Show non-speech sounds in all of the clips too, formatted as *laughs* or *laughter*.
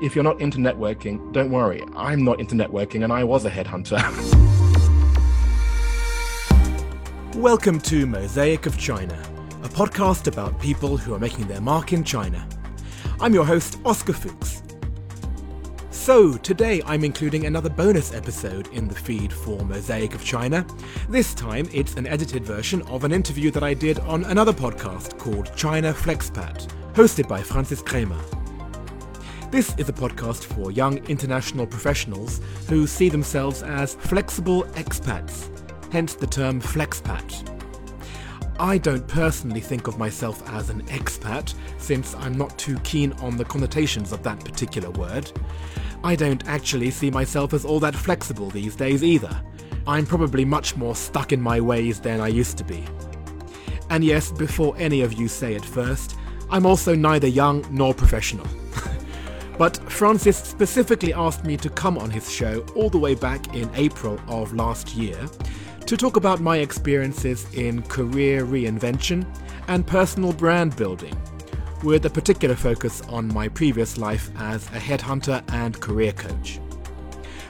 if you're not into networking, don't worry. I'm not into networking and I was a headhunter. *laughs* Welcome to Mosaic of China, a podcast about people who are making their mark in China. I'm your host, Oscar Fuchs. So, today I'm including another bonus episode in the feed for Mosaic of China. This time it's an edited version of an interview that I did on another podcast called China Flexpat, hosted by Francis Kremer. This is a podcast for young international professionals who see themselves as flexible expats hence the term flexpat. I don't personally think of myself as an expat, since I'm not too keen on the connotations of that particular word. I don't actually see myself as all that flexible these days either. I'm probably much more stuck in my ways than I used to be. And yes, before any of you say it first, I'm also neither young nor professional. But Francis specifically asked me to come on his show all the way back in April of last year to talk about my experiences in career reinvention and personal brand building, with a particular focus on my previous life as a headhunter and career coach.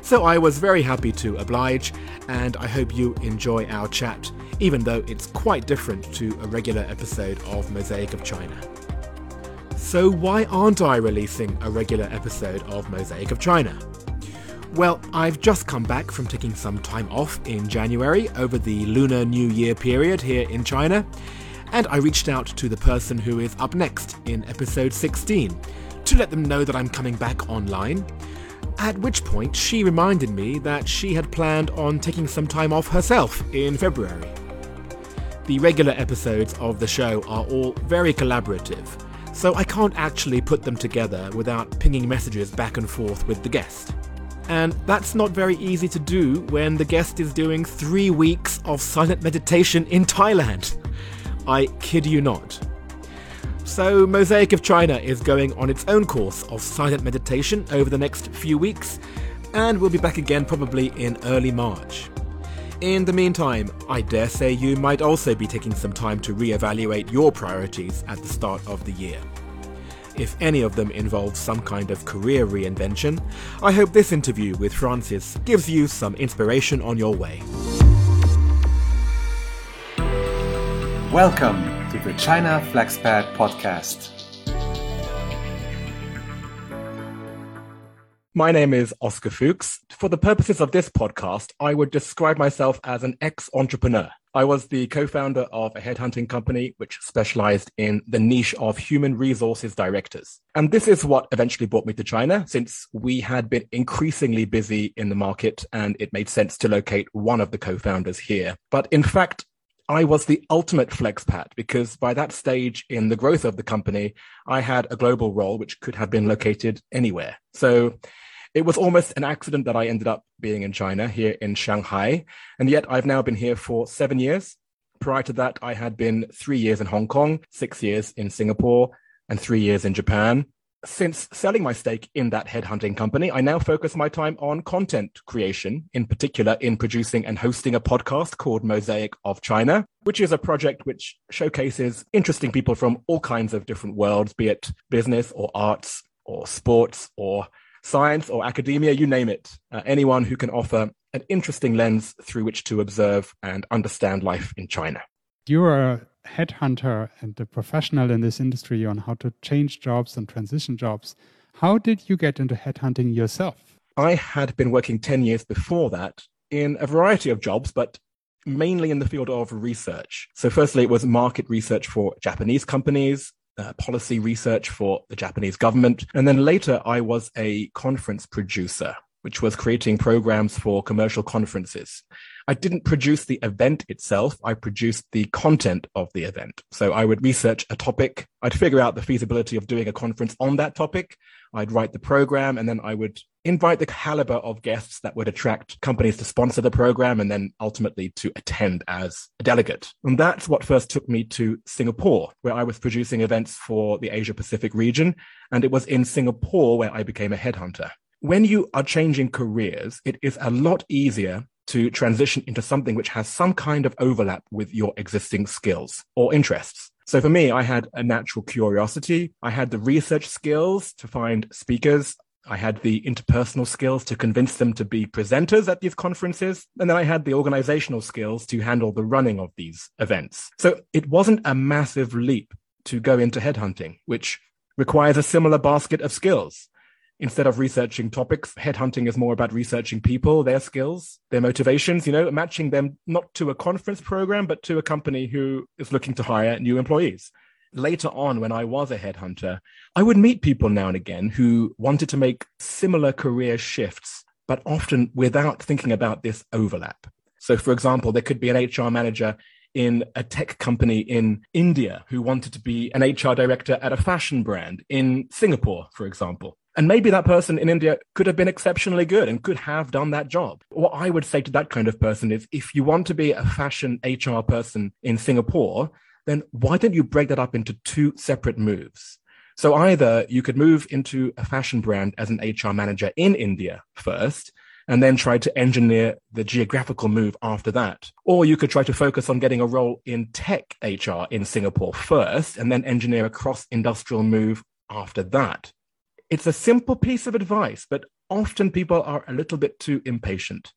So I was very happy to oblige, and I hope you enjoy our chat, even though it's quite different to a regular episode of Mosaic of China. So, why aren't I releasing a regular episode of Mosaic of China? Well, I've just come back from taking some time off in January over the Lunar New Year period here in China, and I reached out to the person who is up next in episode 16 to let them know that I'm coming back online. At which point, she reminded me that she had planned on taking some time off herself in February. The regular episodes of the show are all very collaborative, so I can't actually put them together without pinging messages back and forth with the guest. And that's not very easy to do when the guest is doing three weeks of silent meditation in Thailand. I kid you not. So, Mosaic of China is going on its own course of silent meditation over the next few weeks, and we'll be back again probably in early March. In the meantime, I dare say you might also be taking some time to re-evaluate your priorities at the start of the year if any of them involve some kind of career reinvention, I hope this interview with Francis gives you some inspiration on your way. Welcome to the China Flexpat podcast. My name is Oscar Fuchs. For the purposes of this podcast, I would describe myself as an ex entrepreneur. I was the co-founder of a headhunting company which specialized in the niche of human resources directors. And this is what eventually brought me to China since we had been increasingly busy in the market and it made sense to locate one of the co-founders here. But in fact, I was the ultimate flexpat because by that stage in the growth of the company, I had a global role which could have been located anywhere. So it was almost an accident that I ended up being in China, here in Shanghai. And yet I've now been here for seven years. Prior to that, I had been three years in Hong Kong, six years in Singapore, and three years in Japan. Since selling my stake in that headhunting company, I now focus my time on content creation, in particular in producing and hosting a podcast called Mosaic of China, which is a project which showcases interesting people from all kinds of different worlds, be it business or arts or sports or science or academia, you name it. Uh, anyone who can offer an interesting lens through which to observe and understand life in China. You're a headhunter and a professional in this industry on how to change jobs and transition jobs. How did you get into headhunting yourself? I had been working 10 years before that in a variety of jobs, but mainly in the field of research. So, firstly, it was market research for Japanese companies, uh, policy research for the Japanese government. And then later, I was a conference producer, which was creating programs for commercial conferences. I didn't produce the event itself. I produced the content of the event. So I would research a topic. I'd figure out the feasibility of doing a conference on that topic. I'd write the program and then I would invite the caliber of guests that would attract companies to sponsor the program and then ultimately to attend as a delegate. And that's what first took me to Singapore, where I was producing events for the Asia Pacific region. And it was in Singapore where I became a headhunter. When you are changing careers, it is a lot easier to transition into something which has some kind of overlap with your existing skills or interests. So for me, I had a natural curiosity. I had the research skills to find speakers I had the interpersonal skills to convince them to be presenters at these conferences. And then I had the organizational skills to handle the running of these events. So it wasn't a massive leap to go into headhunting, which requires a similar basket of skills. Instead of researching topics, headhunting is more about researching people, their skills, their motivations, you know, matching them not to a conference program, but to a company who is looking to hire new employees later on, when I was a headhunter, I would meet people now and again who wanted to make similar career shifts, but often without thinking about this overlap. So, for example, there could be an HR manager in a tech company in India who wanted to be an HR director at a fashion brand in Singapore, for example. And maybe that person in India could have been exceptionally good and could have done that job. What I would say to that kind of person is if you want to be a fashion HR person in Singapore, then why don't you break that up into two separate moves? So either you could move into a fashion brand as an HR manager in India first, and then try to engineer the geographical move after that. Or you could try to focus on getting a role in tech HR in Singapore first, and then engineer a cross industrial move after that. It's a simple piece of advice, but often people are a little bit too impatient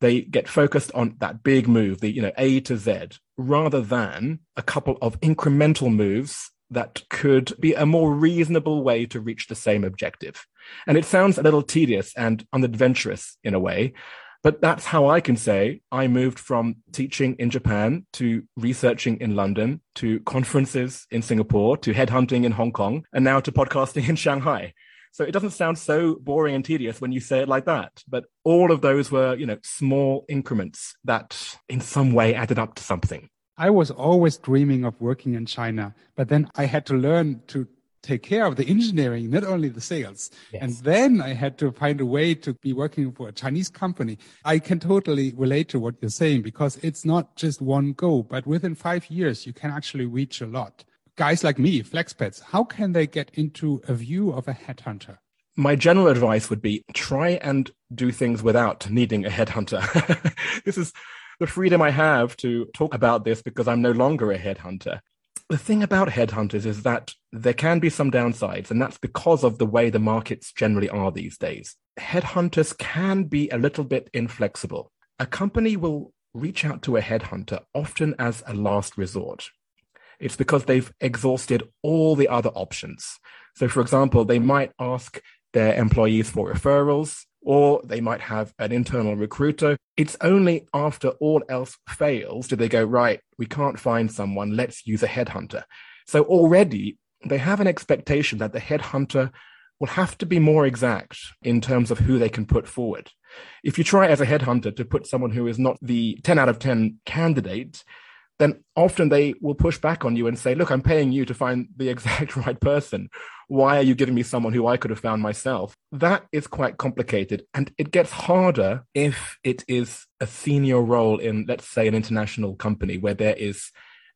they get focused on that big move, the you know A to Z, rather than a couple of incremental moves that could be a more reasonable way to reach the same objective. And it sounds a little tedious and unadventurous in a way, but that's how I can say I moved from teaching in Japan to researching in London to conferences in Singapore to headhunting in Hong Kong and now to podcasting *laughs* in Shanghai. So it doesn't sound so boring and tedious when you say it like that. But all of those were, you know, small increments that in some way added up to something. I was always dreaming of working in China, but then I had to learn to take care of the engineering, not only the sales. Yes. And then I had to find a way to be working for a Chinese company. I can totally relate to what you're saying because it's not just one go, but within five years, you can actually reach a lot guys like me, flexpats, how can they get into a view of a headhunter? My general advice would be try and do things without needing a headhunter. *laughs* this is the freedom I have to talk about this because I'm no longer a headhunter. The thing about headhunters is that there can be some downsides, and that's because of the way the markets generally are these days. Headhunters can be a little bit inflexible. A company will reach out to a headhunter often as a last resort it's because they've exhausted all the other options. So, for example, they might ask their employees for referrals, or they might have an internal recruiter. It's only after all else fails do they go, right, we can't find someone, let's use a headhunter. So, already they have an expectation that the headhunter will have to be more exact in terms of who they can put forward. If you try as a headhunter to put someone who is not the 10 out of 10 candidate, then often they will push back on you and say, look, I'm paying you to find the exact *laughs* right person. Why are you giving me someone who I could have found myself? That is quite complicated. And it gets harder if it is a senior role in, let's say, an international company where there is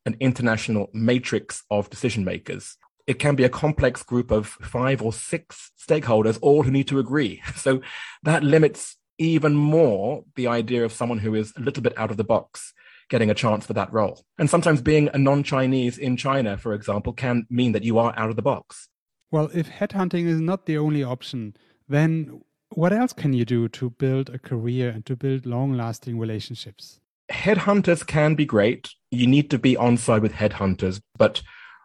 an international matrix of decision makers. It can be a complex group of five or six stakeholders, all who need to agree. *laughs* So that limits even more the idea of someone who is a little bit out of the box getting a chance for that role. And sometimes being a non Chinese in China, for example, can mean that you are out of the box. Well, if headhunting is not the only option, then what else can you do to build a career and to build long lasting relationships? Headhunters can be great. You need to be on side with headhunters, but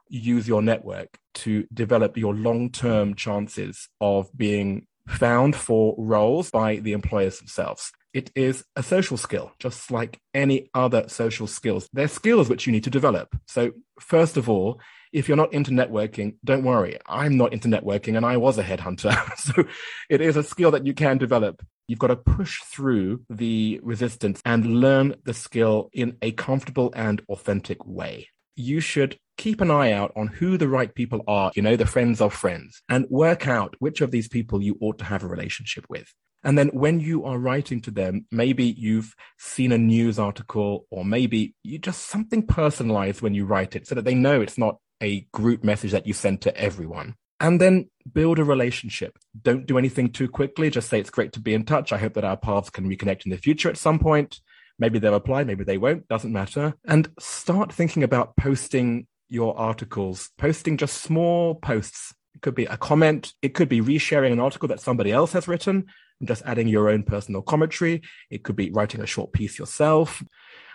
use your network to develop your long term chances of being found for roles by the employers themselves. It is a social skill, just like any other social skills. They're skills which you need to develop. So, first of all, if you're not into networking, don't worry. I'm not into networking and I was a headhunter. *laughs* so, it is a skill that you can develop. You've got to push through the resistance and learn the skill in a comfortable and authentic way. You should keep an eye out on who the right people are, you know, the friends of friends, and work out which of these people you ought to have a relationship with. And then when you are writing to them, maybe you've seen a news article or maybe you just something personalized when you write it so that they know it's not a group message that you send to everyone. And then build a relationship. Don't do anything too quickly. Just say it's great to be in touch. I hope that our paths can reconnect in the future at some point. Maybe they'll apply, maybe they won't, doesn't matter. And start thinking about posting your articles, posting just small posts It could be a comment. It could be resharing an article that somebody else has written and just adding your own personal commentary. It could be writing a short piece yourself.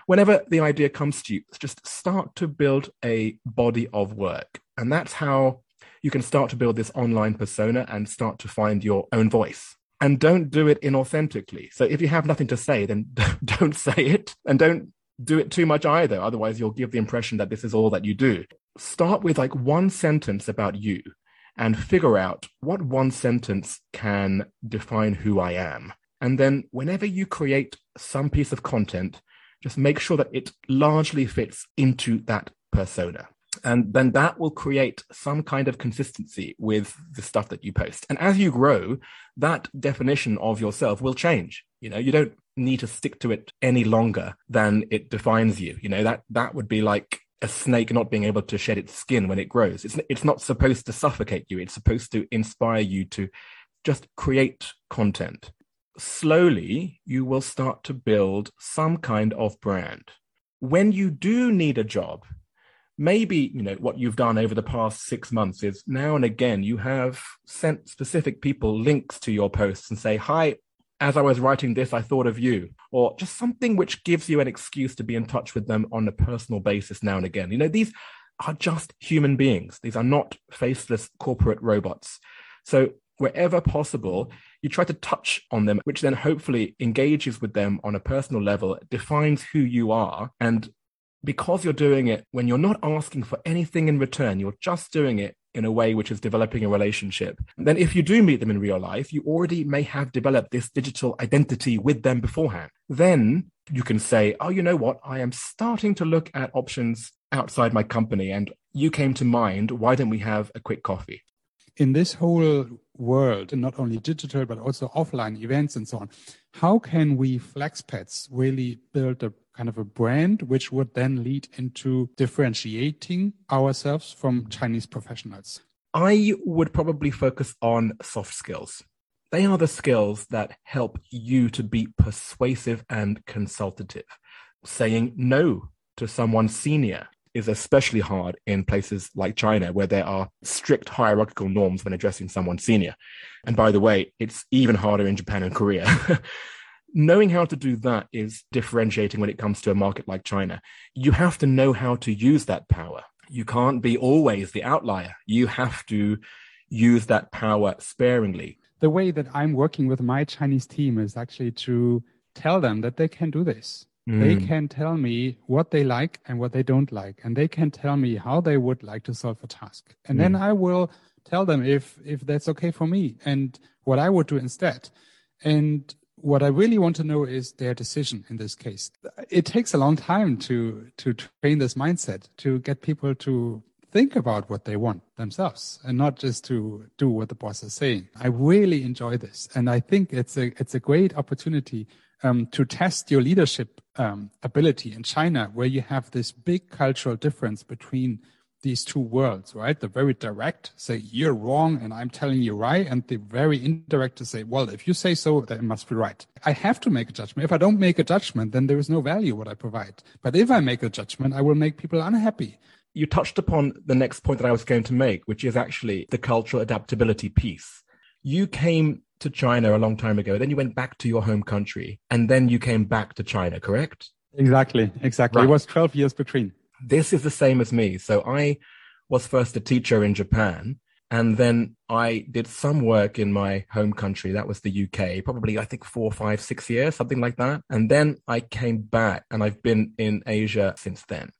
Whenever the idea comes to you, just start to build a body of work. And that's how you can start to build this online persona and start to find your own voice. And don't do it inauthentically. So if you have nothing to say, then *laughs* don't say it and don't do it too much either. Otherwise, you'll give the impression that this is all that you do. Start with like one sentence about you and figure out what one sentence can define who I am. And then whenever you create some piece of content, just make sure that it largely fits into that persona. And then that will create some kind of consistency with the stuff that you post. And as you grow, that definition of yourself will change. You know, you don't need to stick to it any longer than it defines you. You know, that that would be like a snake not being able to shed its skin when it grows. It's it's not supposed to suffocate you. It's supposed to inspire you to just create content. Slowly, you will start to build some kind of brand. When you do need a job, maybe you know what you've done over the past six months is now and again you have sent specific people links to your posts and say hi as I was writing this, I thought of you, or just something which gives you an excuse to be in touch with them on a personal basis now and again. You know, these are just human beings, these are not faceless corporate robots. So, wherever possible, you try to touch on them, which then hopefully engages with them on a personal level, defines who you are, and because you're doing it when you're not asking for anything in return, you're just doing it in a way which is developing a relationship, then if you do meet them in real life, you already may have developed this digital identity with them beforehand. Then you can say, oh, you know what? I am starting to look at options outside my company and you came to mind. Why don't we have a quick coffee? In this whole world, and not only digital, but also offline events and so on, how can we flexpats really build a kind of a brand, which would then lead into differentiating ourselves from Chinese professionals? I would probably focus on soft skills. They are the skills that help you to be persuasive and consultative. Saying no to someone senior is especially hard in places like China, where there are strict hierarchical norms when addressing someone senior. And by the way, it's even harder in Japan and Korea. *laughs* knowing how to do that is differentiating when it comes to a market like China. You have to know how to use that power. You can't be always the outlier. You have to use that power sparingly. The way that I'm working with my Chinese team is actually to tell them that they can do this. Mm. They can tell me what they like and what they don't like, and they can tell me how they would like to solve a task. And mm. then I will tell them if if that's okay for me and what I would do instead. And what I really want to know is their decision in this case. It takes a long time to to train this mindset to get people to think about what they want themselves and not just to do what the boss is saying. I really enjoy this, and I think it's a it's a great opportunity um, to test your leadership um, ability in China, where you have this big cultural difference between these two worlds, right? The very direct say you're wrong and I'm telling you right, and the very indirect to say, well, if you say so, then it must be right. I have to make a judgment. If I don't make a judgment, then there is no value what I provide. But if I make a judgment, I will make people unhappy. You touched upon the next point that I was going to make, which is actually the cultural adaptability piece. You came to China a long time ago, then you went back to your home country, and then you came back to China, correct? Exactly, exactly. Right. It was 12 years between this is the same as me. So I was first a teacher in Japan. And then I did some work in my home country. That was the UK, probably, I think, four, five, six years, something like that. And then I came back and I've been in Asia since then.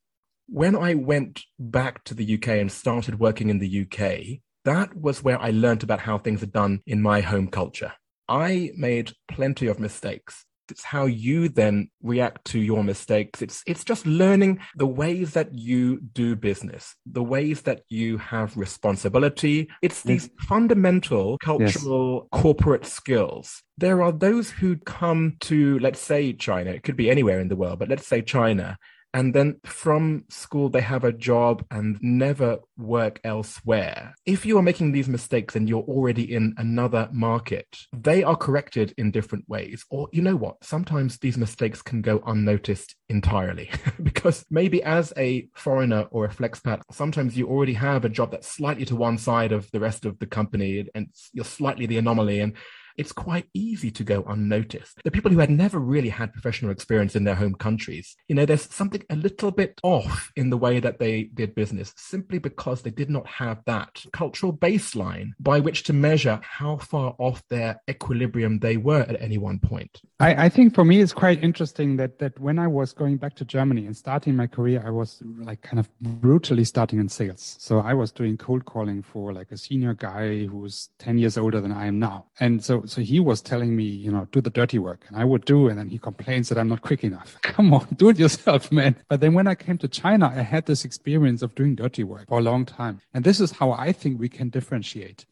When I went back to the UK and started working in the UK, that was where I learned about how things are done in my home culture. I made plenty of mistakes. It's how you then react to your mistakes. It's it's just learning the ways that you do business, the ways that you have responsibility. It's mm. these yes. fundamental cultural yes. corporate skills. There are those who come to, let's say, China. It could be anywhere in the world, but let's say China and then from school they have a job and never work elsewhere. If you are making these mistakes and you're already in another market, they are corrected in different ways. Or you know what? Sometimes these mistakes can go unnoticed entirely *laughs* because maybe as a foreigner or a flexpat, sometimes you already have a job that's slightly to one side of the rest of the company and you're slightly the anomaly. And it's quite easy to go unnoticed. The people who had never really had professional experience in their home countries, you know, there's something a little bit off in the way that they did business simply because they did not have that cultural baseline by which to measure how far off their equilibrium they were at any one point. I, I think for me, it's quite interesting that, that when I was going back to Germany and starting my career, I was like kind of brutally starting in sales. So I was doing cold calling for like a senior guy who was 10 years older than I am now. And so so he was telling me, you know, do the dirty work, and I would do, and then he complains that I'm not quick enough. *laughs* Come on, do it yourself, man. But then when I came to China, I had this experience of doing dirty work for a long time, and this is how I think we can differentiate.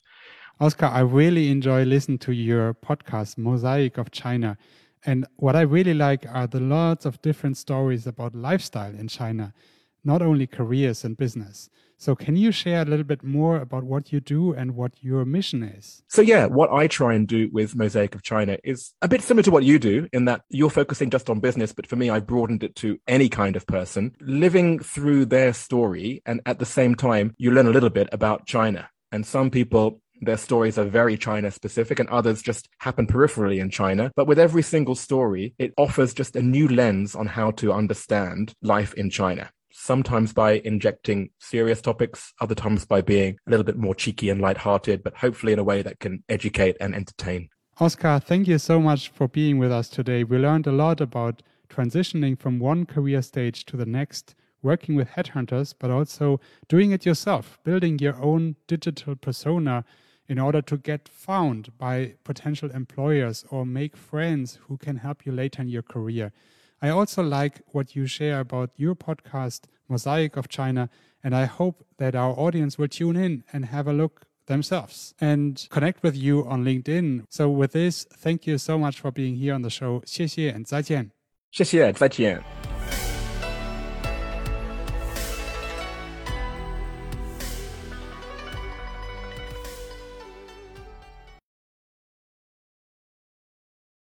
Oscar, I really enjoy listening to your podcast, Mosaic of China. And what I really like are the lots of different stories about lifestyle in China, not only careers and business. So, can you share a little bit more about what you do and what your mission is? So, yeah, what I try and do with Mosaic of China is a bit similar to what you do in that you're focusing just on business, but for me, I've broadened it to any kind of person living through their story. And at the same time, you learn a little bit about China. And some people their stories are very China specific and others just happen peripherally in China. But with every single story, it offers just a new lens on how to understand life in China sometimes by injecting serious topics, other times by being a little bit more cheeky and light-hearted, but hopefully in a way that can educate and entertain. Oscar, thank you so much for being with us today. We learned a lot about transitioning from one career stage to the next, working with headhunters, but also doing it yourself, building your own digital persona in order to get found by potential employers or make friends who can help you later in your career. I also like what you share about your podcast, Mosaic of China, and I hope that our audience will tune in and have a look themselves and connect with you on LinkedIn. So with this, thank you so much for being here on the show. 谢谢 and 再见。谢谢，再见。